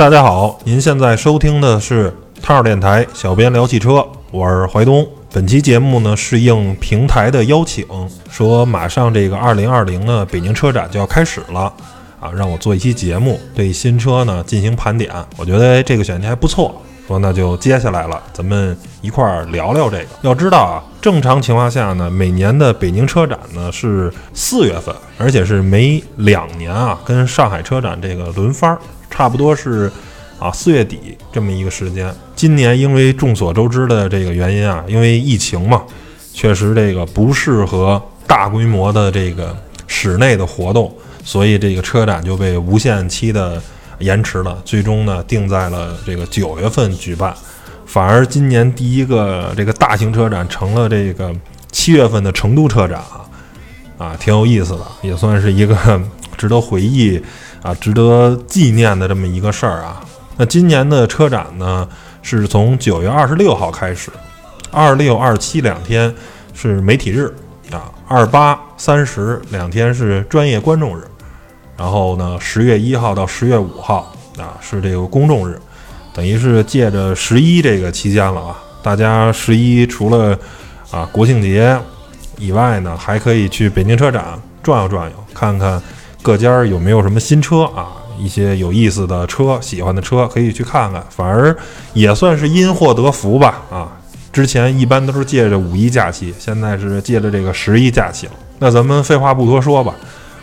大家好，您现在收听的是汤儿电台，小编聊汽车，我是怀东。本期节目呢是应平台的邀请，说马上这个二零二零呢北京车展就要开始了啊，让我做一期节目，对新车呢进行盘点。我觉得这个选题还不错，说那就接下来了，咱们一块儿聊聊这个。要知道啊，正常情况下呢，每年的北京车展呢是四月份，而且是每两年啊跟上海车展这个轮番儿，差不多是。啊，四月底这么一个时间，今年因为众所周知的这个原因啊，因为疫情嘛，确实这个不适合大规模的这个室内的活动，所以这个车展就被无限期的延迟了，最终呢定在了这个九月份举办，反而今年第一个这个大型车展成了这个七月份的成都车展啊，啊，挺有意思的，也算是一个 值得回忆啊、值得纪念的这么一个事儿啊。那今年的车展呢，是从九月二十六号开始，二六、二七两天是媒体日啊，二八、三十两天是专业观众日，然后呢，十月一号到十月五号啊是这个公众日，等于是借着十一这个期间了啊，大家十一除了啊国庆节以外呢，还可以去北京车展转悠转悠，看看各家有没有什么新车啊。一些有意思的车，喜欢的车可以去看看，反而也算是因祸得福吧。啊，之前一般都是借着五一假期，现在是借着这个十一假期了。那咱们废话不多说吧，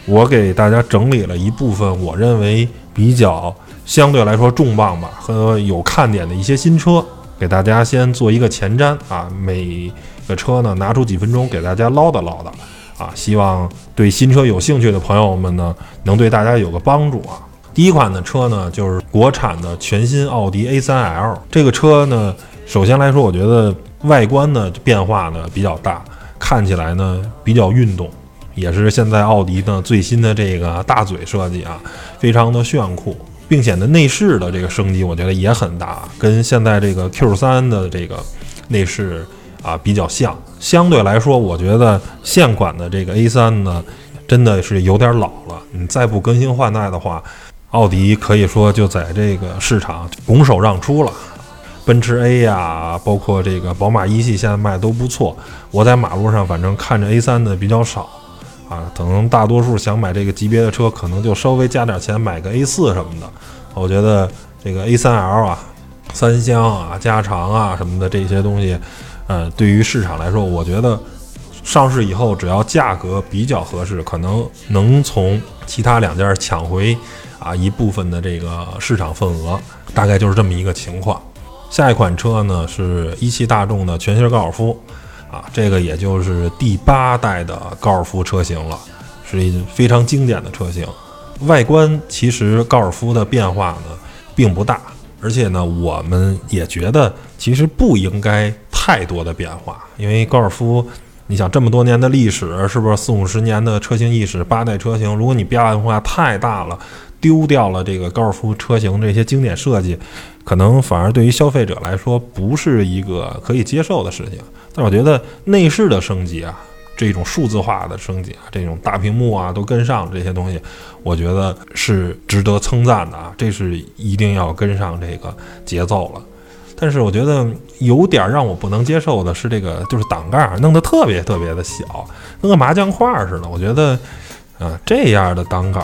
我给大家整理了一部分我认为比较相对来说重磅吧和有看点的一些新车，给大家先做一个前瞻啊。每个车呢，拿出几分钟给大家唠叨唠叨啊，希望对新车有兴趣的朋友们呢，能对大家有个帮助啊。第一款的车呢，就是国产的全新奥迪 A3L。这个车呢，首先来说，我觉得外观呢变化呢比较大，看起来呢比较运动，也是现在奥迪呢最新的这个大嘴设计啊，非常的炫酷，并且呢内饰的这个升级，我觉得也很大，跟现在这个 Q3 的这个内饰啊比较像。相对来说，我觉得现款的这个 A3 呢，真的是有点老了，你再不更新换代的话。奥迪可以说就在这个市场拱手让出了，奔驰 A 呀，包括这个宝马一系现在卖都不错。我在马路上反正看着 A3 的比较少，啊，可能大多数想买这个级别的车，可能就稍微加点钱买个 A4 什么的。我觉得这个 A3L 啊，三厢啊，加长啊什么的这些东西，呃，对于市场来说，我觉得上市以后只要价格比较合适，可能能从其他两家抢回。啊，一部分的这个市场份额，大概就是这么一个情况。下一款车呢是一汽大众的全新高尔夫，啊，这个也就是第八代的高尔夫车型了，是一非常经典的车型。外观其实高尔夫的变化呢并不大，而且呢我们也觉得其实不应该太多的变化，因为高尔夫，你想这么多年的历史，是不是四五十年的车型历史，八代车型，如果你变化太大了。丢掉了这个高尔夫车型这些经典设计，可能反而对于消费者来说不是一个可以接受的事情。但我觉得内饰的升级啊，这种数字化的升级啊，这种大屏幕啊都跟上这些东西，我觉得是值得称赞的啊。这是一定要跟上这个节奏了。但是我觉得有点让我不能接受的是，这个就是挡盖弄得特别特别的小，跟个麻将块似的。我觉得，啊，这样的挡杆。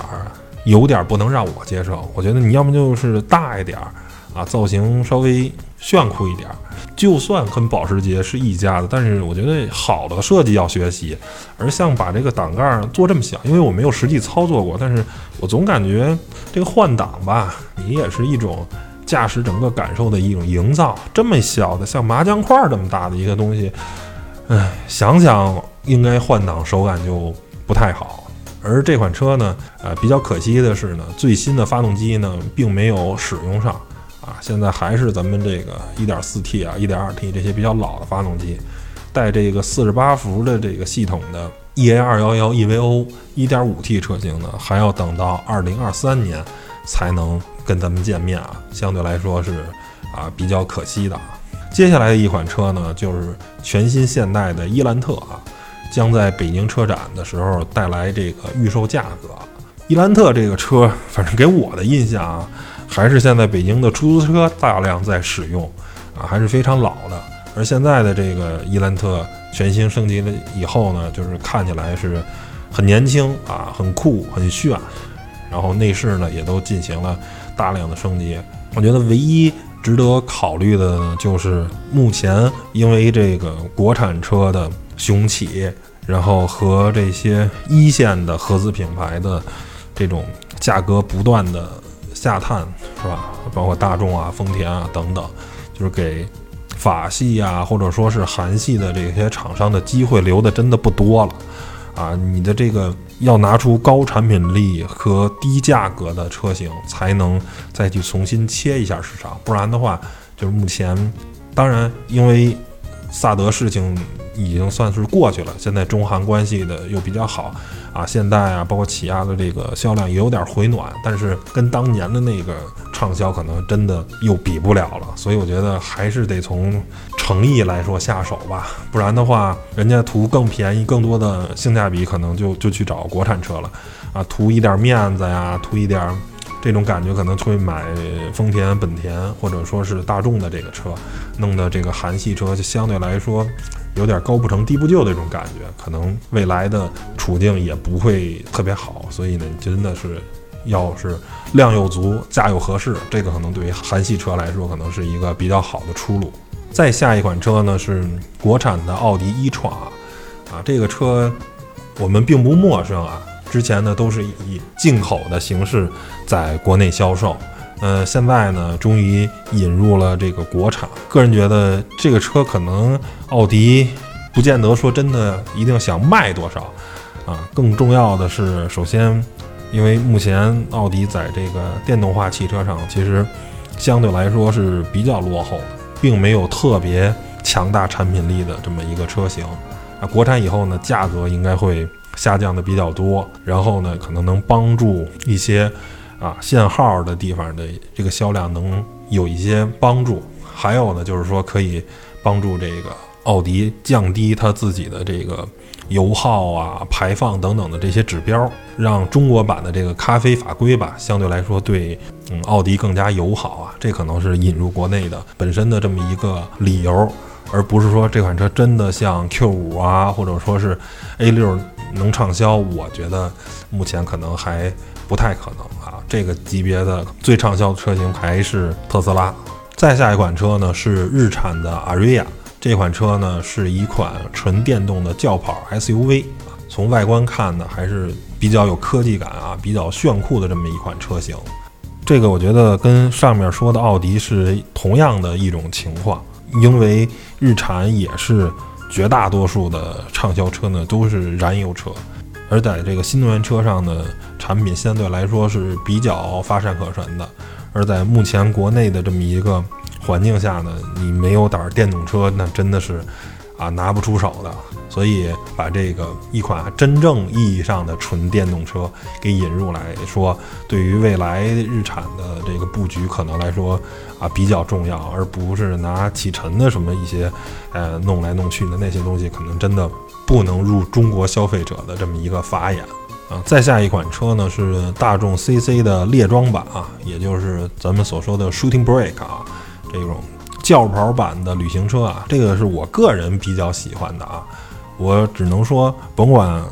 有点不能让我接受，我觉得你要么就是大一点儿啊，造型稍微炫酷一点儿。就算跟保时捷是一家的，但是我觉得好的设计要学习。而像把这个挡盖做这么小，因为我没有实际操作过，但是我总感觉这个换挡吧，你也是一种驾驶整个感受的一种营造。这么小的像麻将块这么大的一个东西，唉，想想应该换挡手感就不太好。而这款车呢，呃，比较可惜的是呢，最新的发动机呢，并没有使用上，啊，现在还是咱们这个 1.4T 啊、1.2T 这些比较老的发动机，带这个48伏的这个系统的 EA211 EVO 1.5T 车型呢，还要等到2023年才能跟咱们见面啊，相对来说是啊比较可惜的。接下来的一款车呢，就是全新现代的伊兰特啊。将在北京车展的时候带来这个预售价格。伊兰特这个车，反正给我的印象啊，还是现在北京的出租车大量在使用啊，还是非常老的。而现在的这个伊兰特全新升级了以后呢，就是看起来是很年轻啊，很酷，很炫。然后内饰呢也都进行了大量的升级。我觉得唯一值得考虑的呢，就是目前因为这个国产车的雄起，然后和这些一线的合资品牌的这种价格不断的下探，是吧？包括大众啊、丰田啊等等，就是给。法系啊，或者说是韩系的这些厂商的机会留的真的不多了，啊，你的这个要拿出高产品力和低价格的车型，才能再去重新切一下市场，不然的话，就是目前，当然因为萨德事情已经算是过去了，现在中韩关系的又比较好。啊，现代啊，包括起亚的这个销量也有点回暖，但是跟当年的那个畅销可能真的又比不了了。所以我觉得还是得从诚意来说下手吧，不然的话，人家图更便宜、更多的性价比，可能就就去找国产车了。啊，图一点面子呀，图一点这种感觉，可能会买丰田、本田或者说是大众的这个车，弄的这个韩系车就相对来说。有点高不成低不就的这种感觉，可能未来的处境也不会特别好，所以呢，真的是要是量又足，价又合适，这个可能对于韩系车来说，可能是一个比较好的出路。再下一款车呢是国产的奥迪一创啊，这个车我们并不陌生啊，之前呢都是以进口的形式在国内销售。呃，现在呢，终于引入了这个国产。个人觉得这个车可能奥迪不见得说真的一定想卖多少啊。更重要的是，首先，因为目前奥迪在这个电动化汽车上其实相对来说是比较落后的，并没有特别强大产品力的这么一个车型。啊，国产以后呢，价格应该会下降的比较多，然后呢，可能能帮助一些。啊，限号的地方的这个销量能有一些帮助，还有呢，就是说可以帮助这个奥迪降低它自己的这个油耗啊、排放等等的这些指标，让中国版的这个咖啡法规吧，相对来说对嗯奥迪更加友好啊。这可能是引入国内的本身的这么一个理由，而不是说这款车真的像 Q 五啊，或者说是 A 六能畅销。我觉得目前可能还不太可能啊。这个级别的最畅销的车型还是特斯拉。再下一款车呢是日产的 Aria，这款车呢是一款纯电动的轿跑 SUV，从外观看呢还是比较有科技感啊，比较炫酷的这么一款车型。这个我觉得跟上面说的奥迪是同样的一种情况，因为日产也是绝大多数的畅销车呢都是燃油车。而在这个新能源车上呢，产品相对来说是比较乏善可陈的。而在目前国内的这么一个环境下呢，你没有点电动车，那真的是啊拿不出手的。所以把这个一款真正意义上的纯电动车给引入来说，对于未来日产的这个布局可能来说啊比较重要，而不是拿启辰的什么一些呃弄来弄去的那些东西，可能真的。不能入中国消费者的这么一个法眼啊！再下一款车呢是大众 CC 的猎装版啊，也就是咱们所说的 Shooting Brake 啊，这种轿跑版的旅行车啊，这个是我个人比较喜欢的啊。我只能说，甭管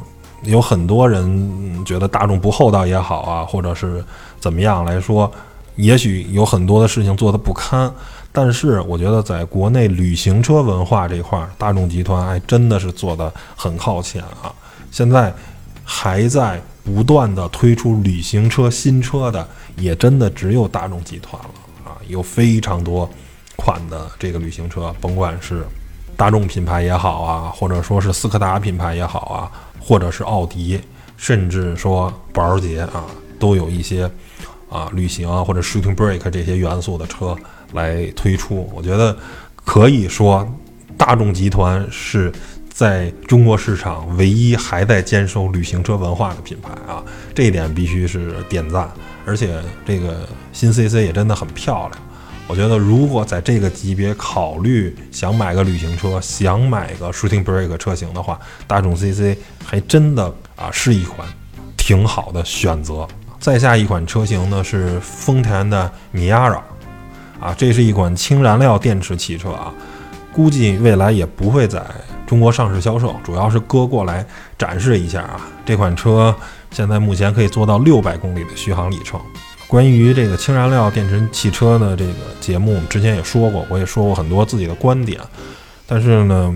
有很多人觉得大众不厚道也好啊，或者是怎么样来说，也许有很多的事情做得不堪。但是我觉得，在国内旅行车文化这块，大众集团还真的是做得很靠前啊！现在还在不断的推出旅行车新车的，也真的只有大众集团了啊！有非常多款的这个旅行车，甭管是大众品牌也好啊，或者说是斯柯达品牌也好啊，或者是奥迪，甚至说保时捷啊，都有一些啊旅行啊或者 shooting break 这些元素的车。来推出，我觉得可以说，大众集团是在中国市场唯一还在坚守旅行车文化的品牌啊，这一点必须是点赞。而且这个新 CC 也真的很漂亮，我觉得如果在这个级别考虑想买个旅行车，想买个 Shooting Brake 车型的话，大众 CC 还真的啊是一款挺好的选择。再下一款车型呢是丰田的米亚拉，啊，这是一款氢燃料电池汽车啊，估计未来也不会在中国上市销售，主要是哥过来展示一下啊。这款车现在目前可以做到六百公里的续航里程。关于这个氢燃料电池汽车的这个节目，我们之前也说过，我也说过很多自己的观点，但是呢，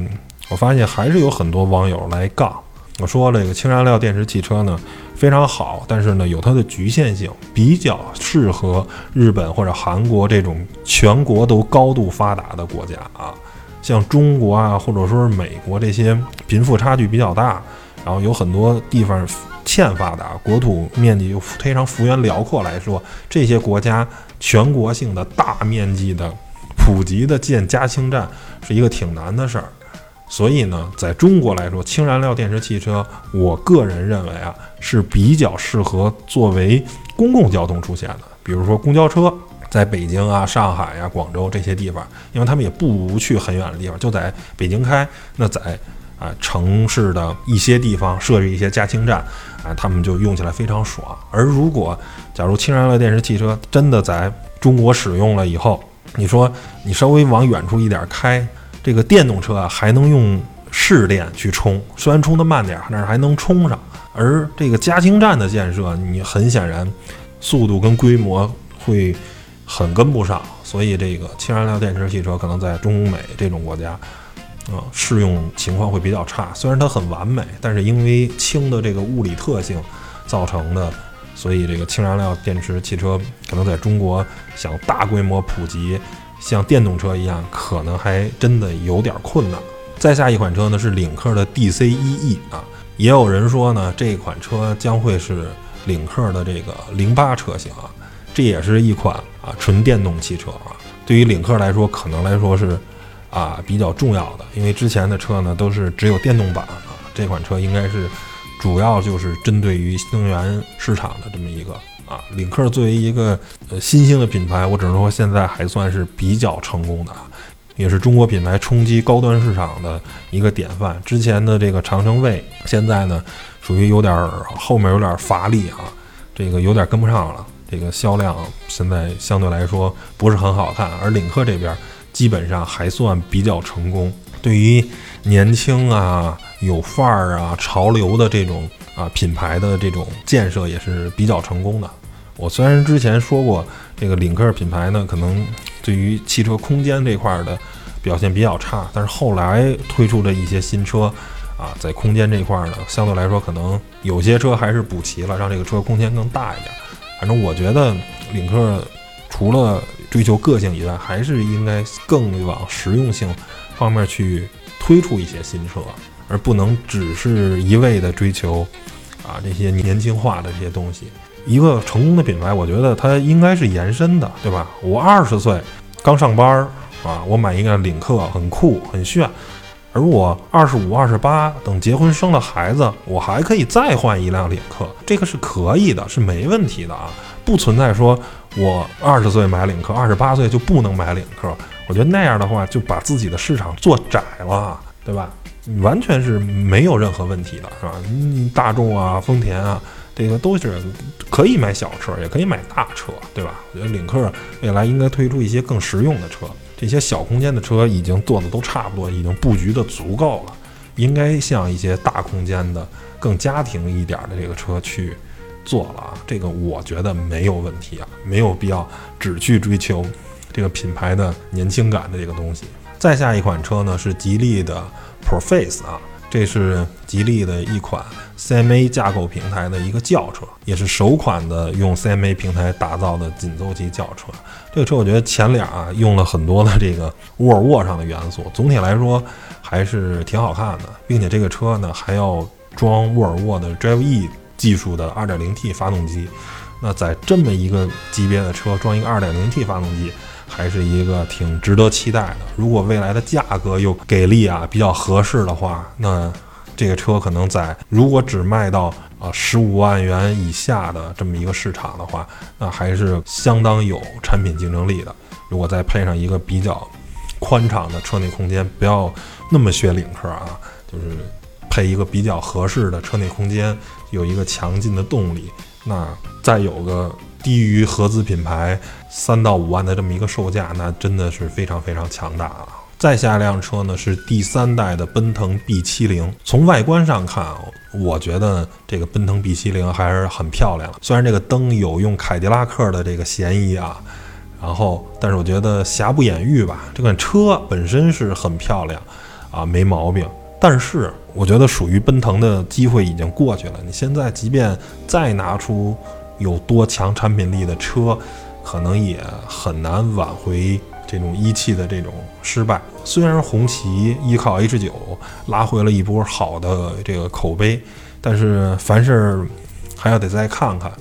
我发现还是有很多网友来杠。我说这个氢燃料电池汽车呢非常好，但是呢有它的局限性，比较适合日本或者韩国这种全国都高度发达的国家啊，像中国啊或者说是美国这些贫富差距比较大，然后有很多地方欠发达，国土面积又非常幅员辽阔来说，这些国家全国性的大面积的普及的建加氢站是一个挺难的事儿。所以呢，在中国来说，氢燃料电池汽车，我个人认为啊，是比较适合作为公共交通出现的。比如说公交车，在北京啊、上海呀、广州这些地方，因为他们也不去很远的地方，就在北京开。那在啊城市的一些地方设置一些加氢站，啊，他们就用起来非常爽。而如果假如氢燃料电池汽车真的在中国使用了以后，你说你稍微往远处一点开。这个电动车啊，还能用市电去充，虽然充的慢点，但是还能充上。而这个加氢站的建设，你很显然速度跟规模会很跟不上，所以这个氢燃料电池汽车可能在中美这种国家，啊，适用情况会比较差。虽然它很完美，但是因为氢的这个物理特性造成的，所以这个氢燃料电池汽车可能在中国想大规模普及。像电动车一样，可能还真的有点困难。再下一款车呢是领克的 DC-1E 啊，也有人说呢这款车将会是领克的这个零八车型啊，这也是一款啊纯电动汽车啊。对于领克来说，可能来说是啊比较重要的，因为之前的车呢都是只有电动版啊，这款车应该是主要就是针对于新能源市场的这么一个。啊，领克作为一个呃新兴的品牌，我只能说现在还算是比较成功的，也是中国品牌冲击高端市场的一个典范。之前的这个长城卫，现在呢属于有点后面有点乏力啊，这个有点跟不上了，这个销量现在相对来说不是很好看。而领克这边基本上还算比较成功，对于年轻啊、有范儿啊、潮流的这种。啊，品牌的这种建设也是比较成功的。我虽然之前说过，这个领克品牌呢，可能对于汽车空间这块的表现比较差，但是后来推出的一些新车，啊，在空间这块呢，相对来说可能有些车还是补齐了，让这个车空间更大一点。反正我觉得领克除了追求个性以外，还是应该更往实用性方面去推出一些新车。而不能只是一味的追求，啊这些年轻化的这些东西。一个成功的品牌，我觉得它应该是延伸的，对吧？我二十岁刚上班啊，我买一个领克很酷很炫，而我二十五、二十八等结婚生了孩子，我还可以再换一辆领克，这个是可以的，是没问题的啊，不存在说我二十岁买领克，二十八岁就不能买领克。我觉得那样的话就把自己的市场做窄了，对吧？完全是没有任何问题的，是吧？嗯，大众啊，丰田啊，这个都是可以买小车，也可以买大车，对吧？我觉得领克未来应该推出一些更实用的车，这些小空间的车已经做的都差不多，已经布局的足够了，应该向一些大空间的、更家庭一点的这个车去做了啊。这个我觉得没有问题啊，没有必要只去追求这个品牌的年轻感的这个东西。再下一款车呢，是吉利的。Proface 啊，这是吉利的一款 CMA 架构平台的一个轿车，也是首款的用 CMA 平台打造的紧凑级轿车。这个车我觉得前脸啊用了很多的这个沃尔沃上的元素，总体来说还是挺好看的，并且这个车呢还要装沃尔沃的 Drive E 技术的 2.0T 发动机。那在这么一个级别的车装一个 2.0T 发动机。还是一个挺值得期待的。如果未来的价格又给力啊，比较合适的话，那这个车可能在如果只卖到啊十五万元以下的这么一个市场的话，那还是相当有产品竞争力的。如果再配上一个比较宽敞的车内空间，不要那么学领克啊，就是配一个比较合适的车内空间，有一个强劲的动力，那再有个低于合资品牌三到五万的这么一个售价，那真的是非常非常强大了。再下一辆车呢是第三代的奔腾 B70，从外观上看啊，我觉得这个奔腾 B70 还是很漂亮。虽然这个灯有用凯迪拉克的这个嫌疑啊，然后但是我觉得瑕不掩瑜吧。这款车本身是很漂亮啊，没毛病。但是我觉得属于奔腾的机会已经过去了。你现在即便再拿出有多强产品力的车，可能也很难挽回。这种一汽的这种失败，虽然红旗依靠 H 九拉回了一波好的这个口碑，但是凡事还要得再看看。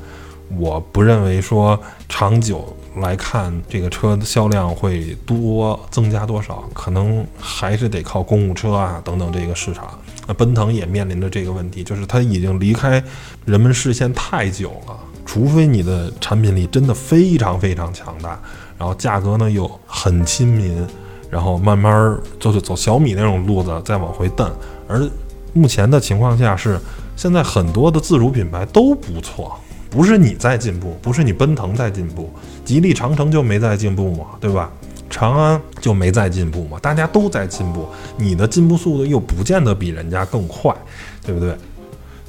我不认为说长久来看这个车的销量会多增加多少，可能还是得靠公务车啊等等这个市场。那奔腾也面临着这个问题，就是它已经离开人们视线太久了，除非你的产品力真的非常非常强大。然后价格呢又很亲民，然后慢慢就是走小米那种路子再往回蹬。而目前的情况下是，现在很多的自主品牌都不错，不是你在进步，不是你奔腾在进步，吉利长城就没在进步嘛，对吧？长安就没在进步嘛，大家都在进步，你的进步速度又不见得比人家更快，对不对？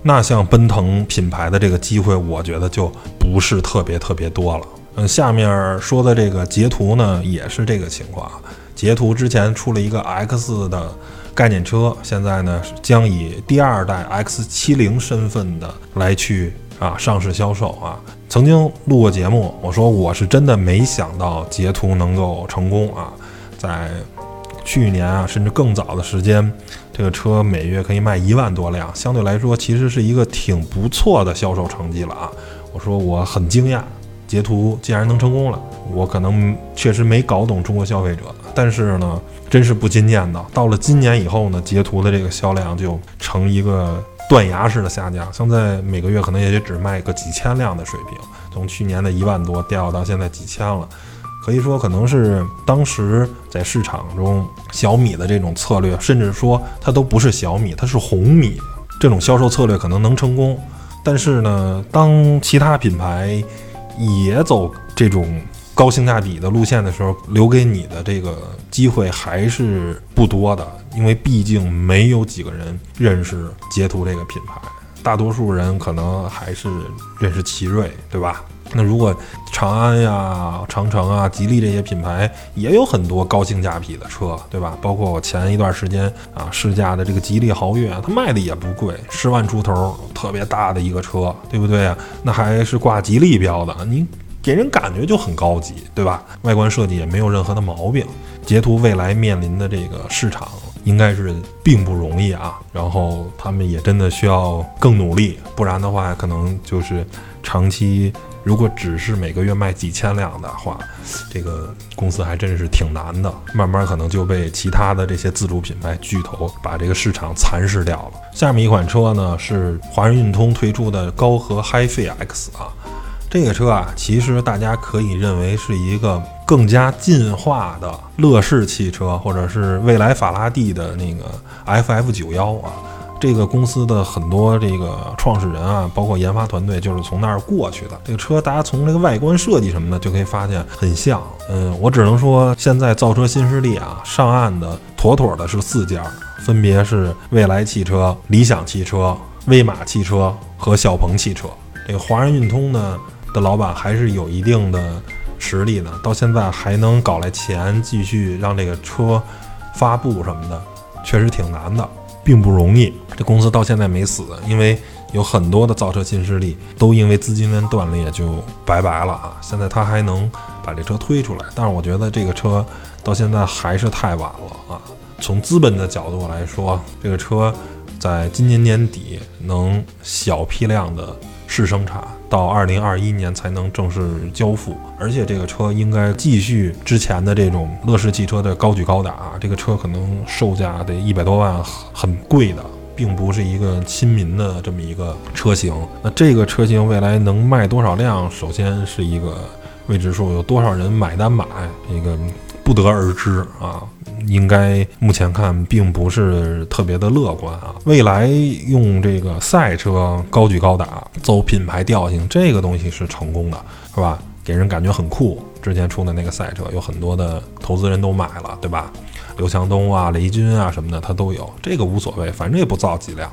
那像奔腾品牌的这个机会，我觉得就不是特别特别多了。嗯，下面说的这个捷途呢，也是这个情况。捷途之前出了一个 X 的概念车，现在呢将以第二代 X70 身份的来去啊上市销售啊。曾经录过节目，我说我是真的没想到捷途能够成功啊，在去年啊甚至更早的时间，这个车每月可以卖一万多辆，相对来说其实是一个挺不错的销售成绩了啊。我说我很惊讶。截图竟然能成功了，我可能确实没搞懂中国消费者，但是呢，真是不禁念叨，到了今年以后呢，截图的这个销量就成一个断崖式的下降，现在每个月可能也就只卖个几千辆的水平，从去年的一万多掉到现在几千了，可以说可能是当时在市场中小米的这种策略，甚至说它都不是小米，它是红米这种销售策略可能能成功，但是呢，当其他品牌。也走这种高性价比的路线的时候，留给你的这个机会还是不多的，因为毕竟没有几个人认识捷途这个品牌，大多数人可能还是认识奇瑞，对吧？那如果长安呀、长城啊、吉利这些品牌也有很多高性价比的车，对吧？包括我前一段时间啊试驾的这个吉利豪越，它卖的也不贵，十万出头，特别大的一个车，对不对啊？那还是挂吉利标的，你给人感觉就很高级，对吧？外观设计也没有任何的毛病。捷途未来面临的这个市场应该是并不容易啊，然后他们也真的需要更努力，不然的话可能就是长期。如果只是每个月卖几千辆的话，这个公司还真是挺难的。慢慢可能就被其他的这些自主品牌巨头把这个市场蚕食掉了。下面一款车呢是华润运通推出的高和 HiFi X 啊，这个车啊，其实大家可以认为是一个更加进化的乐视汽车，或者是未来法拉第的那个 FF 九幺啊。这个公司的很多这个创始人啊，包括研发团队，就是从那儿过去的。这个车，大家从这个外观设计什么的就可以发现很像。嗯，我只能说，现在造车新势力啊，上岸的妥妥的是四家，分别是蔚来汽车、理想汽车、威马汽车和小鹏汽车。这个华人运通呢的老板还是有一定的实力的，到现在还能搞来钱，继续让这个车发布什么的，确实挺难的。并不容易，这公司到现在没死，因为有很多的造车新势力都因为资金链断裂就拜拜了啊！现在他还能把这车推出来，但是我觉得这个车到现在还是太晚了啊！从资本的角度来说，这个车在今年年底能小批量的试生产。到二零二一年才能正式交付，而且这个车应该继续之前的这种乐视汽车的高举高打。这个车可能售价得一百多万，很贵的，并不是一个亲民的这么一个车型。那这个车型未来能卖多少辆？首先是一个未知数，有多少人买单买？这个不得而知啊。应该目前看并不是特别的乐观啊。未来用这个赛车高举高打，走品牌调性，这个东西是成功的，是吧？给人感觉很酷。之前出的那个赛车，有很多的投资人都买了，对吧？刘强东啊、雷军啊什么的，他都有，这个无所谓，反正也不造几辆。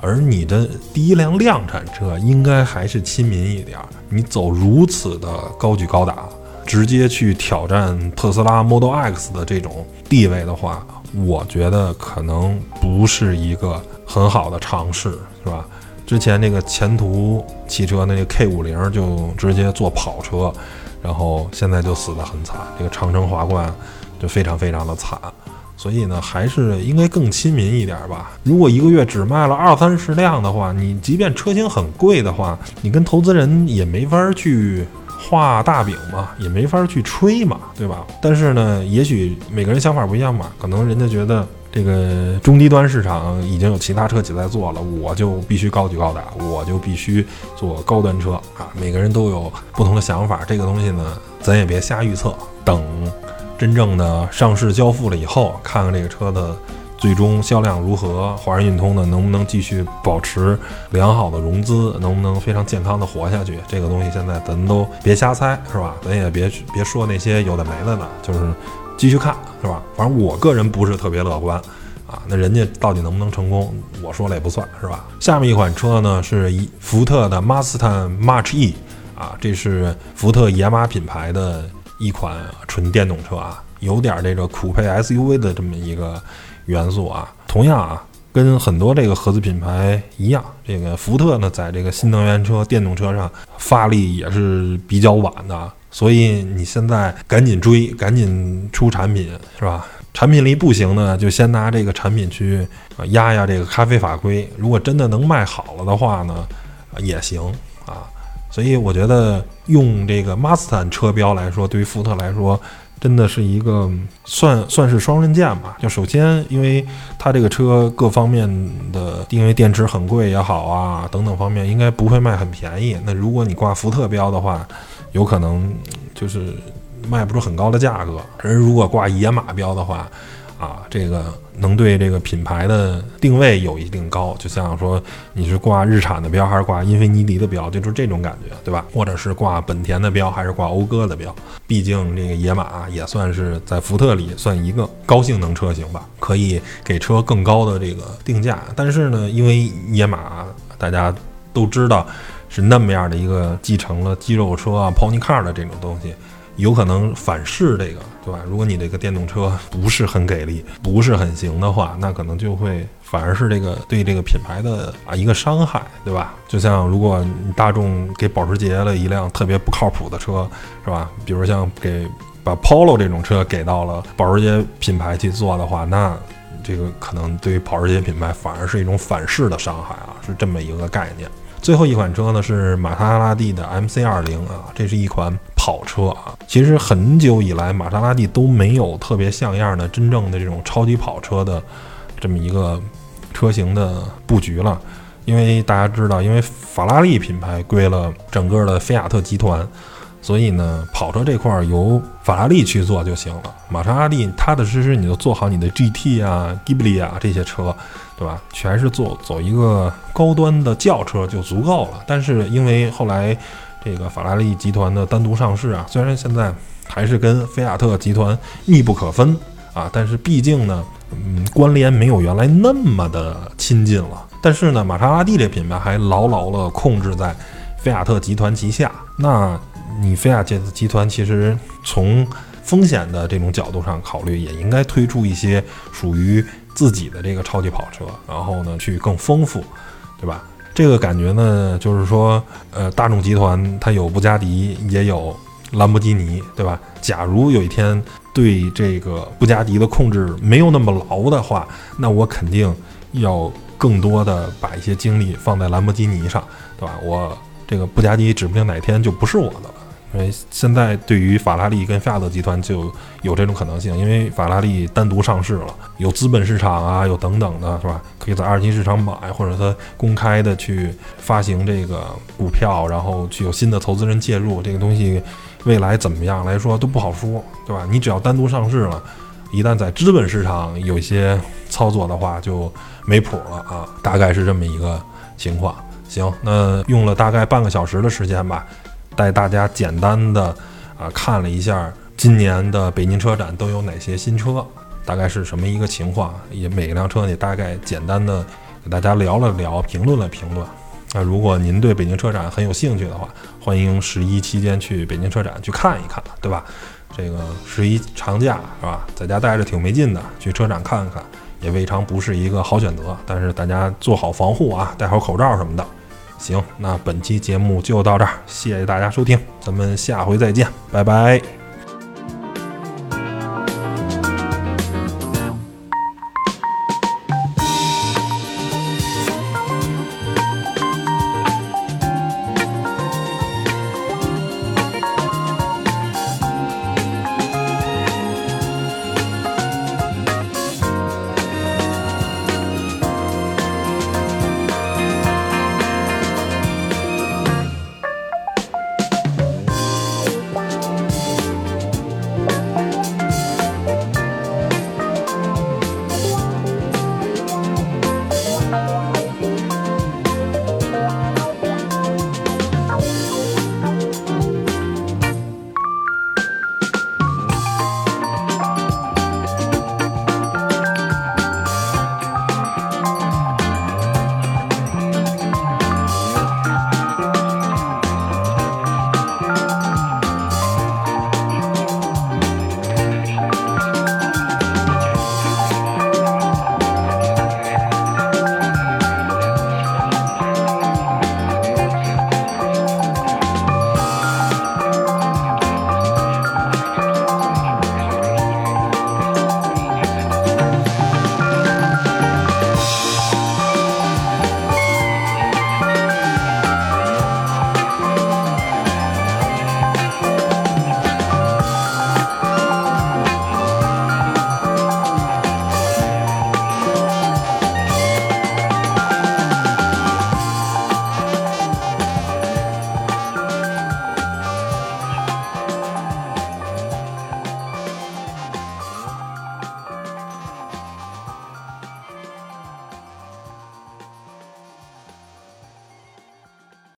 而你的第一辆量产车应该还是亲民一点。你走如此的高举高打，直接去挑战特斯拉 Model X 的这种地位的话，我觉得可能不是一个很好的尝试，是吧？之前那个前途汽车那个 K 五零就直接做跑车，然后现在就死得很惨。这个长城华冠就非常非常的惨。所以呢，还是应该更亲民一点吧。如果一个月只卖了二三十辆的话，你即便车型很贵的话，你跟投资人也没法去画大饼嘛，也没法去吹嘛，对吧？但是呢，也许每个人想法不一样嘛，可能人家觉得这个中低端市场已经有其他车企在做了，我就必须高举高打，我就必须做高端车啊。每个人都有不同的想法，这个东西呢，咱也别瞎预测，等。真正的上市交付了以后，看看这个车的最终销量如何，华人运通呢能不能继续保持良好的融资，能不能非常健康的活下去？这个东西现在咱都别瞎猜，是吧？咱也别别说那些有的没的呢，就是继续看，是吧？反正我个人不是特别乐观啊。那人家到底能不能成功，我说了也不算是吧？下面一款车呢是一福特的 Mustang Mach E 啊，这是福特野马品牌的。一款纯电动车啊，有点这个酷配 SUV 的这么一个元素啊。同样啊，跟很多这个合资品牌一样，这个福特呢，在这个新能源车、电动车上发力也是比较晚的。所以你现在赶紧追，赶紧出产品，是吧？产品力不行呢，就先拿这个产品去压压这个咖啡法规。如果真的能卖好了的话呢，也行啊。所以我觉得用这个 Mustang 车标来说，对于福特来说，真的是一个算算是双刃剑吧。就首先，因为它这个车各方面的，因为电池很贵也好啊，等等方面，应该不会卖很便宜。那如果你挂福特标的话，有可能就是卖不出很高的价格。而如果挂野马标的话，啊，这个能对这个品牌的定位有一定高，就像说你是挂日产的标还是挂英菲尼迪的标，就是这种感觉，对吧？或者是挂本田的标还是挂讴歌的标？毕竟这个野马也算是在福特里算一个高性能车型吧，可以给车更高的这个定价。但是呢，因为野马大家都知道是那么样的一个继承了肌肉车啊、pony car 的这种东西。有可能反噬这个，对吧？如果你这个电动车不是很给力，不是很行的话，那可能就会反而是这个对这个品牌的啊一个伤害，对吧？就像如果大众给保时捷了一辆特别不靠谱的车，是吧？比如像给把 Polo 这种车给到了保时捷品牌去做的话，那这个可能对于保时捷品牌反而是一种反噬的伤害啊，是这么一个概念。最后一款车呢是玛莎拉蒂的 MC 二零啊，这是一款跑车啊。其实很久以来，玛莎拉蒂都没有特别像样的真正的这种超级跑车的这么一个车型的布局了。因为大家知道，因为法拉利品牌归了整个的菲亚特集团。所以呢，跑车这块儿由法拉利去做就行了。玛莎拉蒂踏踏实实你就做好你的 GT 啊、Ghibli 啊这些车，对吧？全是做走一个高端的轿车就足够了。但是因为后来这个法拉利集团的单独上市啊，虽然现在还是跟菲亚特集团密不可分啊，但是毕竟呢，嗯，关联没有原来那么的亲近了。但是呢，玛莎拉蒂这品牌还牢牢的控制在菲亚特集团旗下。那你菲亚集集团其实从风险的这种角度上考虑，也应该推出一些属于自己的这个超级跑车，然后呢去更丰富，对吧？这个感觉呢，就是说，呃，大众集团它有布加迪，也有兰博基尼，对吧？假如有一天对这个布加迪的控制没有那么牢的话，那我肯定要更多的把一些精力放在兰博基尼上，对吧？我这个布加迪指不定哪天就不是我的了。因为现在对于法拉利跟菲亚特集团就有这种可能性，因为法拉利单独上市了，有资本市场啊，有等等的，是吧？可以在二级市场买，或者它公开的去发行这个股票，然后去有新的投资人介入，这个东西未来怎么样来说都不好说，对吧？你只要单独上市了，一旦在资本市场有一些操作的话，就没谱了啊！大概是这么一个情况。行，那用了大概半个小时的时间吧。带大家简单的啊看了一下今年的北京车展都有哪些新车，大概是什么一个情况，也每一辆车也大概简单的给大家聊了聊，评论了评论。那如果您对北京车展很有兴趣的话，欢迎十一期间去北京车展去看一看，对吧？这个十一长假是吧，在家待着挺没劲的，去车展看看也未尝不是一个好选择。但是大家做好防护啊，戴好口罩什么的。行，那本期节目就到这儿，谢谢大家收听，咱们下回再见，拜拜。